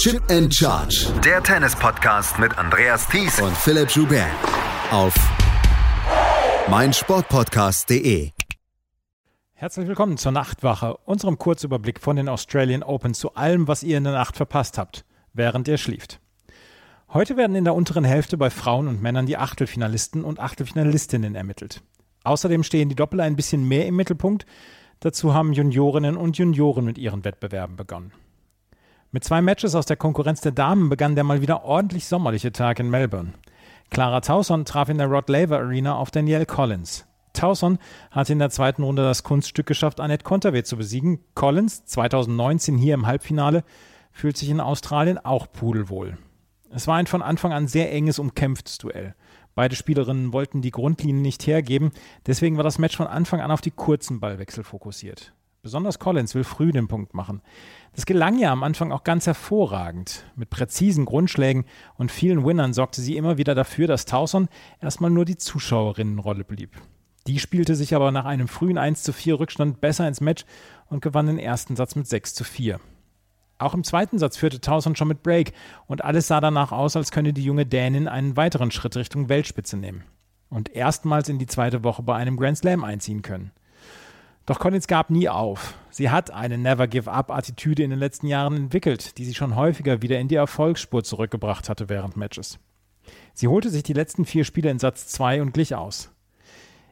Chip and Charge. Der Tennis-Podcast mit Andreas Thies und Philipp Joubert. Auf meinsportpodcast.de. Herzlich willkommen zur Nachtwache, unserem Kurzüberblick von den Australian Open zu allem, was ihr in der Nacht verpasst habt, während ihr schlieft. Heute werden in der unteren Hälfte bei Frauen und Männern die Achtelfinalisten und Achtelfinalistinnen ermittelt. Außerdem stehen die Doppel ein bisschen mehr im Mittelpunkt. Dazu haben Juniorinnen und Junioren mit ihren Wettbewerben begonnen. Mit zwei Matches aus der Konkurrenz der Damen begann der mal wieder ordentlich sommerliche Tag in Melbourne. Clara Tauson traf in der Rod Laver Arena auf Danielle Collins. Tauson hatte in der zweiten Runde das Kunststück geschafft, Annette Kontaveit zu besiegen. Collins, 2019 hier im Halbfinale, fühlt sich in Australien auch pudelwohl. Es war ein von Anfang an sehr enges, umkämpftes Duell. Beide Spielerinnen wollten die Grundlinie nicht hergeben, deswegen war das Match von Anfang an auf die kurzen Ballwechsel fokussiert. Besonders Collins will früh den Punkt machen. Das gelang ja am Anfang auch ganz hervorragend. Mit präzisen Grundschlägen und vielen Winnern sorgte sie immer wieder dafür, dass Towson erstmal nur die Zuschauerinnenrolle blieb. Die spielte sich aber nach einem frühen 1 zu 4 Rückstand besser ins Match und gewann den ersten Satz mit 6 zu 4. Auch im zweiten Satz führte Towson schon mit Break und alles sah danach aus, als könne die junge Dänin einen weiteren Schritt Richtung Weltspitze nehmen und erstmals in die zweite Woche bei einem Grand Slam einziehen können. Doch Collins gab nie auf. Sie hat eine Never-Give-Up-Attitüde in den letzten Jahren entwickelt, die sie schon häufiger wieder in die Erfolgsspur zurückgebracht hatte während Matches. Sie holte sich die letzten vier Spiele in Satz 2 und glich aus.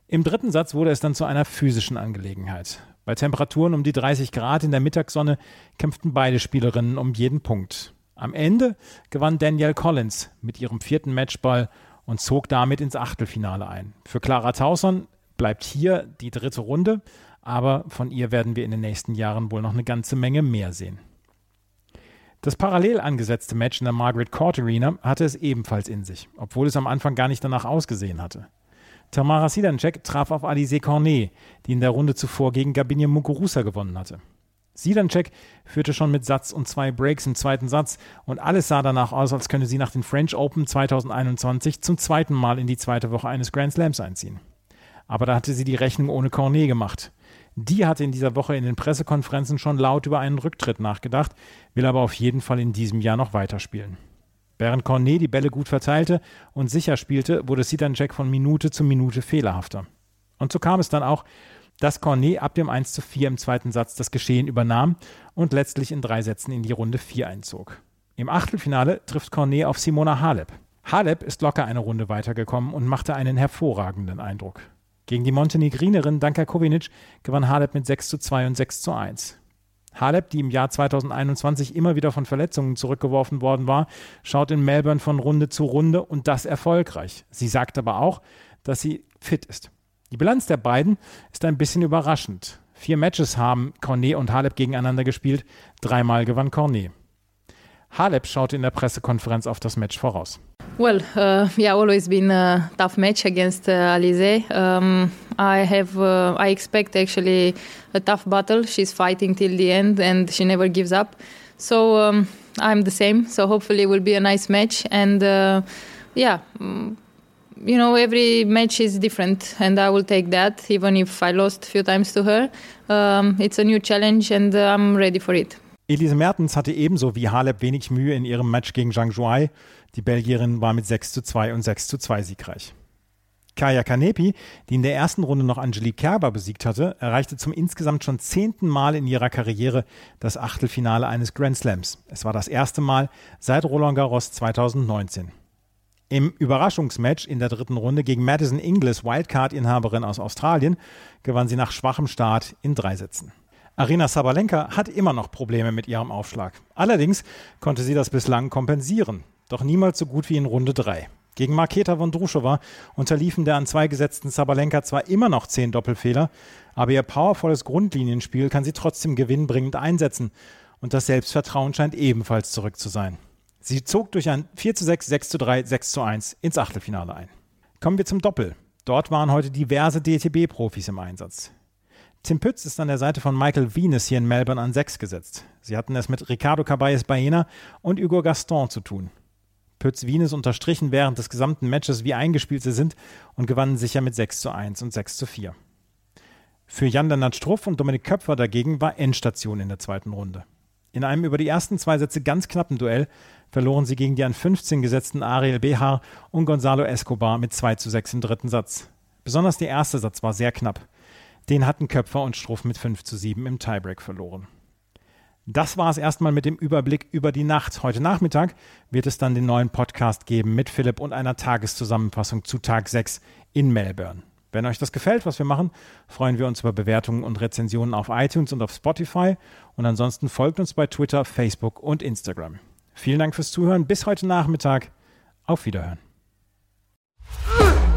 Im dritten Satz wurde es dann zu einer physischen Angelegenheit. Bei Temperaturen um die 30 Grad in der Mittagssonne kämpften beide Spielerinnen um jeden Punkt. Am Ende gewann Danielle Collins mit ihrem vierten Matchball und zog damit ins Achtelfinale ein. Für Clara Tauson bleibt hier die dritte Runde, aber von ihr werden wir in den nächsten Jahren wohl noch eine ganze Menge mehr sehen. Das parallel angesetzte Match in der Margaret Court Arena hatte es ebenfalls in sich, obwohl es am Anfang gar nicht danach ausgesehen hatte. Tamara Sidancek traf auf Alize Cornet, die in der Runde zuvor gegen Gabinia Muguruza gewonnen hatte. Sidancek führte schon mit Satz und zwei Breaks im zweiten Satz und alles sah danach aus, als könne sie nach den French Open 2021 zum zweiten Mal in die zweite Woche eines Grand Slams einziehen. Aber da hatte sie die Rechnung ohne Cornet gemacht. Die hatte in dieser Woche in den Pressekonferenzen schon laut über einen Rücktritt nachgedacht, will aber auf jeden Fall in diesem Jahr noch weiterspielen. Während Cornet die Bälle gut verteilte und sicher spielte, wurde Sidanjek von Minute zu Minute fehlerhafter. Und so kam es dann auch, dass Cornet ab dem 1 zu 4 im zweiten Satz das Geschehen übernahm und letztlich in drei Sätzen in die Runde 4 einzog. Im Achtelfinale trifft Cornet auf Simona Halep. Halep ist locker eine Runde weitergekommen und machte einen hervorragenden Eindruck. Gegen die Montenegrinerin Danka Kovinic gewann Halep mit 6 zu 2 und 6 zu 1. Halep, die im Jahr 2021 immer wieder von Verletzungen zurückgeworfen worden war, schaut in Melbourne von Runde zu Runde und das erfolgreich. Sie sagt aber auch, dass sie fit ist. Die Bilanz der beiden ist ein bisschen überraschend. Vier Matches haben Cornet und Halep gegeneinander gespielt, dreimal gewann Cornet. Halep schaute in der Pressekonferenz auf das Match voraus. Well, uh, yeah, always been a tough match against uh, Alize. Um, I have, uh, I expect actually a tough battle. She's fighting till the end, and she never gives up. So um, I'm the same. So hopefully it will be a nice match. And uh, yeah, mm, you know, every match is different, and I will take that, even if I lost a few times to her. Um, it's a new challenge, and uh, I'm ready for it. Elise Mertens hatte ebenso wie Halep wenig Mühe in ihrem Match gegen Zhang Zhuai. Die Belgierin war mit 6 zu 2 und 6 zu 2 siegreich. Kaya Kanepi, die in der ersten Runde noch Angelique Kerber besiegt hatte, erreichte zum insgesamt schon zehnten Mal in ihrer Karriere das Achtelfinale eines Grand Slams. Es war das erste Mal seit Roland Garros 2019. Im Überraschungsmatch in der dritten Runde gegen Madison Inglis, Wildcard-Inhaberin aus Australien, gewann sie nach schwachem Start in drei Sätzen. Arina Sabalenka hat immer noch Probleme mit ihrem Aufschlag. Allerdings konnte sie das bislang kompensieren, doch niemals so gut wie in Runde 3. Gegen Marketa Vondrushova unterliefen der an zwei gesetzten Sabalenka zwar immer noch zehn Doppelfehler, aber ihr powervolles Grundlinienspiel kann sie trotzdem gewinnbringend einsetzen und das Selbstvertrauen scheint ebenfalls zurück zu sein. Sie zog durch ein 4 zu 6, 6 zu 3, 6 zu 1 ins Achtelfinale ein. Kommen wir zum Doppel. Dort waren heute diverse DTB-Profis im Einsatz. Tim Pütz ist an der Seite von Michael Venus hier in Melbourne an 6 gesetzt. Sie hatten es mit Ricardo Caballes Baena und Hugo Gaston zu tun. Pütz Venus unterstrichen während des gesamten Matches, wie eingespielt sie sind und gewannen sicher mit 6 zu 1 und 6 zu 4. Für Jan Lennart Struff und Dominik Köpfer dagegen war Endstation in der zweiten Runde. In einem über die ersten zwei Sätze ganz knappen Duell verloren sie gegen die an 15 gesetzten Ariel Behar und Gonzalo Escobar mit 2 zu 6 im dritten Satz. Besonders der erste Satz war sehr knapp. Den hatten Köpfer und Struff mit 5 zu 7 im Tiebreak verloren. Das war es erstmal mit dem Überblick über die Nacht. Heute Nachmittag wird es dann den neuen Podcast geben mit Philipp und einer Tageszusammenfassung zu Tag 6 in Melbourne. Wenn euch das gefällt, was wir machen, freuen wir uns über Bewertungen und Rezensionen auf iTunes und auf Spotify. Und ansonsten folgt uns bei Twitter, Facebook und Instagram. Vielen Dank fürs Zuhören. Bis heute Nachmittag. Auf Wiederhören.